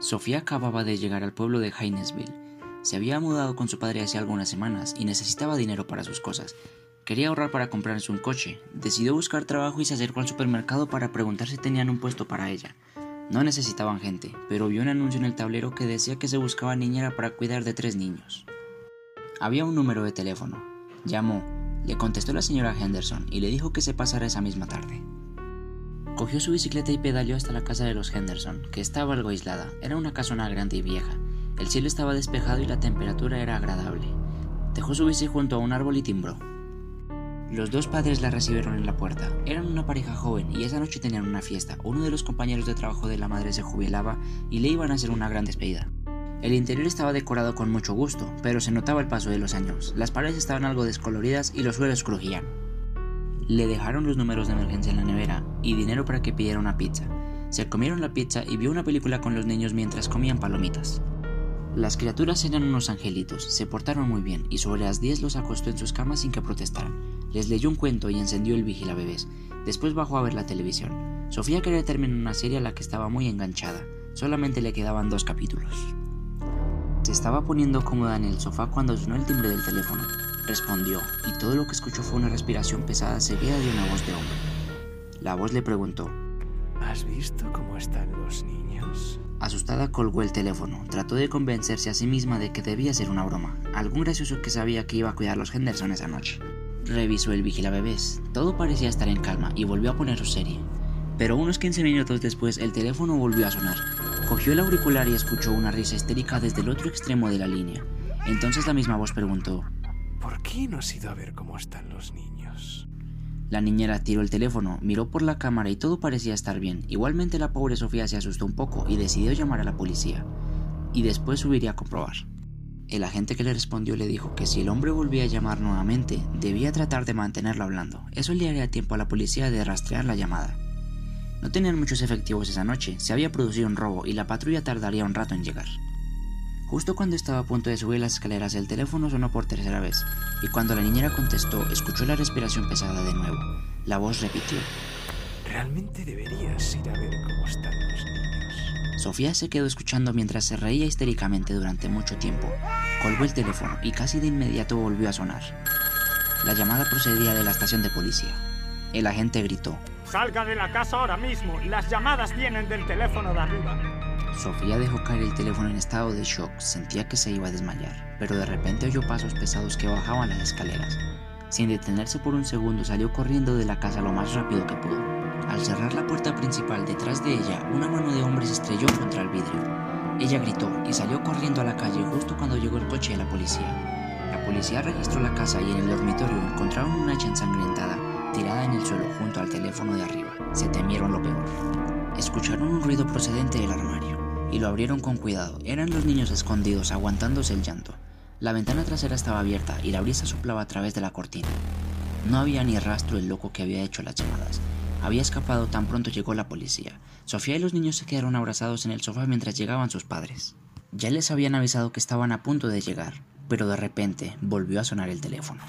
Sofía acababa de llegar al pueblo de Hainesville. Se había mudado con su padre hace algunas semanas y necesitaba dinero para sus cosas. Quería ahorrar para comprarse un coche. Decidió buscar trabajo y se acercó al supermercado para preguntar si tenían un puesto para ella. No necesitaban gente, pero vio un anuncio en el tablero que decía que se buscaba niñera para cuidar de tres niños. Había un número de teléfono. Llamó, le contestó la señora Henderson y le dijo que se pasara esa misma tarde. Cogió su bicicleta y pedaleó hasta la casa de los Henderson, que estaba algo aislada. Era una casona grande y vieja. El cielo estaba despejado y la temperatura era agradable. Dejó su bici junto a un árbol y timbró. Los dos padres la recibieron en la puerta. Eran una pareja joven y esa noche tenían una fiesta. Uno de los compañeros de trabajo de la madre se jubilaba y le iban a hacer una gran despedida. El interior estaba decorado con mucho gusto, pero se notaba el paso de los años. Las paredes estaban algo descoloridas y los suelos crujían. Le dejaron los números de emergencia en la nevera y dinero para que pidiera una pizza. Se comieron la pizza y vio una película con los niños mientras comían palomitas. Las criaturas eran unos angelitos, se portaron muy bien y sobre las 10 los acostó en sus camas sin que protestaran. Les leyó un cuento y encendió el vigila bebés. Después bajó a ver la televisión. Sofía quería terminar una serie a la que estaba muy enganchada. Solamente le quedaban dos capítulos. Se estaba poniendo cómoda en el sofá cuando sonó el timbre del teléfono. Respondió, y todo lo que escuchó fue una respiración pesada seguida de una voz de hombre. La voz le preguntó, ¿Has visto cómo están los niños? Asustada colgó el teléfono, trató de convencerse a sí misma de que debía ser una broma, algún gracioso que sabía que iba a cuidar a los Henderson esa noche. Revisó el vigila bebés, todo parecía estar en calma y volvió a poner su serie. Pero unos 15 minutos después el teléfono volvió a sonar. Cogió el auricular y escuchó una risa histérica desde el otro extremo de la línea. Entonces la misma voz preguntó, ¿Por qué no has ido a ver cómo están los niños? La niñera tiró el teléfono, miró por la cámara y todo parecía estar bien. Igualmente la pobre Sofía se asustó un poco y decidió llamar a la policía. Y después subiría a comprobar. El agente que le respondió le dijo que si el hombre volvía a llamar nuevamente, debía tratar de mantenerlo hablando. Eso le haría tiempo a la policía de rastrear la llamada. No tenían muchos efectivos esa noche, se había producido un robo y la patrulla tardaría un rato en llegar. Justo cuando estaba a punto de subir las escaleras, el teléfono sonó por tercera vez, y cuando la niñera contestó, escuchó la respiración pesada de nuevo. La voz repitió. Realmente deberías ir a ver cómo están los niños. Sofía se quedó escuchando mientras se reía histéricamente durante mucho tiempo. Colgó el teléfono y casi de inmediato volvió a sonar. La llamada procedía de la estación de policía. El agente gritó. Salga de la casa ahora mismo. Las llamadas vienen del teléfono de arriba. Sofía dejó caer el teléfono en estado de shock, sentía que se iba a desmayar, pero de repente oyó pasos pesados que bajaban las escaleras. Sin detenerse por un segundo salió corriendo de la casa lo más rápido que pudo. Al cerrar la puerta principal detrás de ella, una mano de hombre se estrelló contra el vidrio. Ella gritó y salió corriendo a la calle justo cuando llegó el coche de la policía. La policía registró la casa y en el dormitorio encontraron una hacha ensangrentada tirada en el suelo junto al teléfono de arriba. Se temieron lo peor. Escucharon un ruido procedente del armario y lo abrieron con cuidado. Eran los niños escondidos, aguantándose el llanto. La ventana trasera estaba abierta y la brisa soplaba a través de la cortina. No había ni rastro del loco que había hecho las llamadas. Había escapado tan pronto llegó la policía. Sofía y los niños se quedaron abrazados en el sofá mientras llegaban sus padres. Ya les habían avisado que estaban a punto de llegar, pero de repente volvió a sonar el teléfono.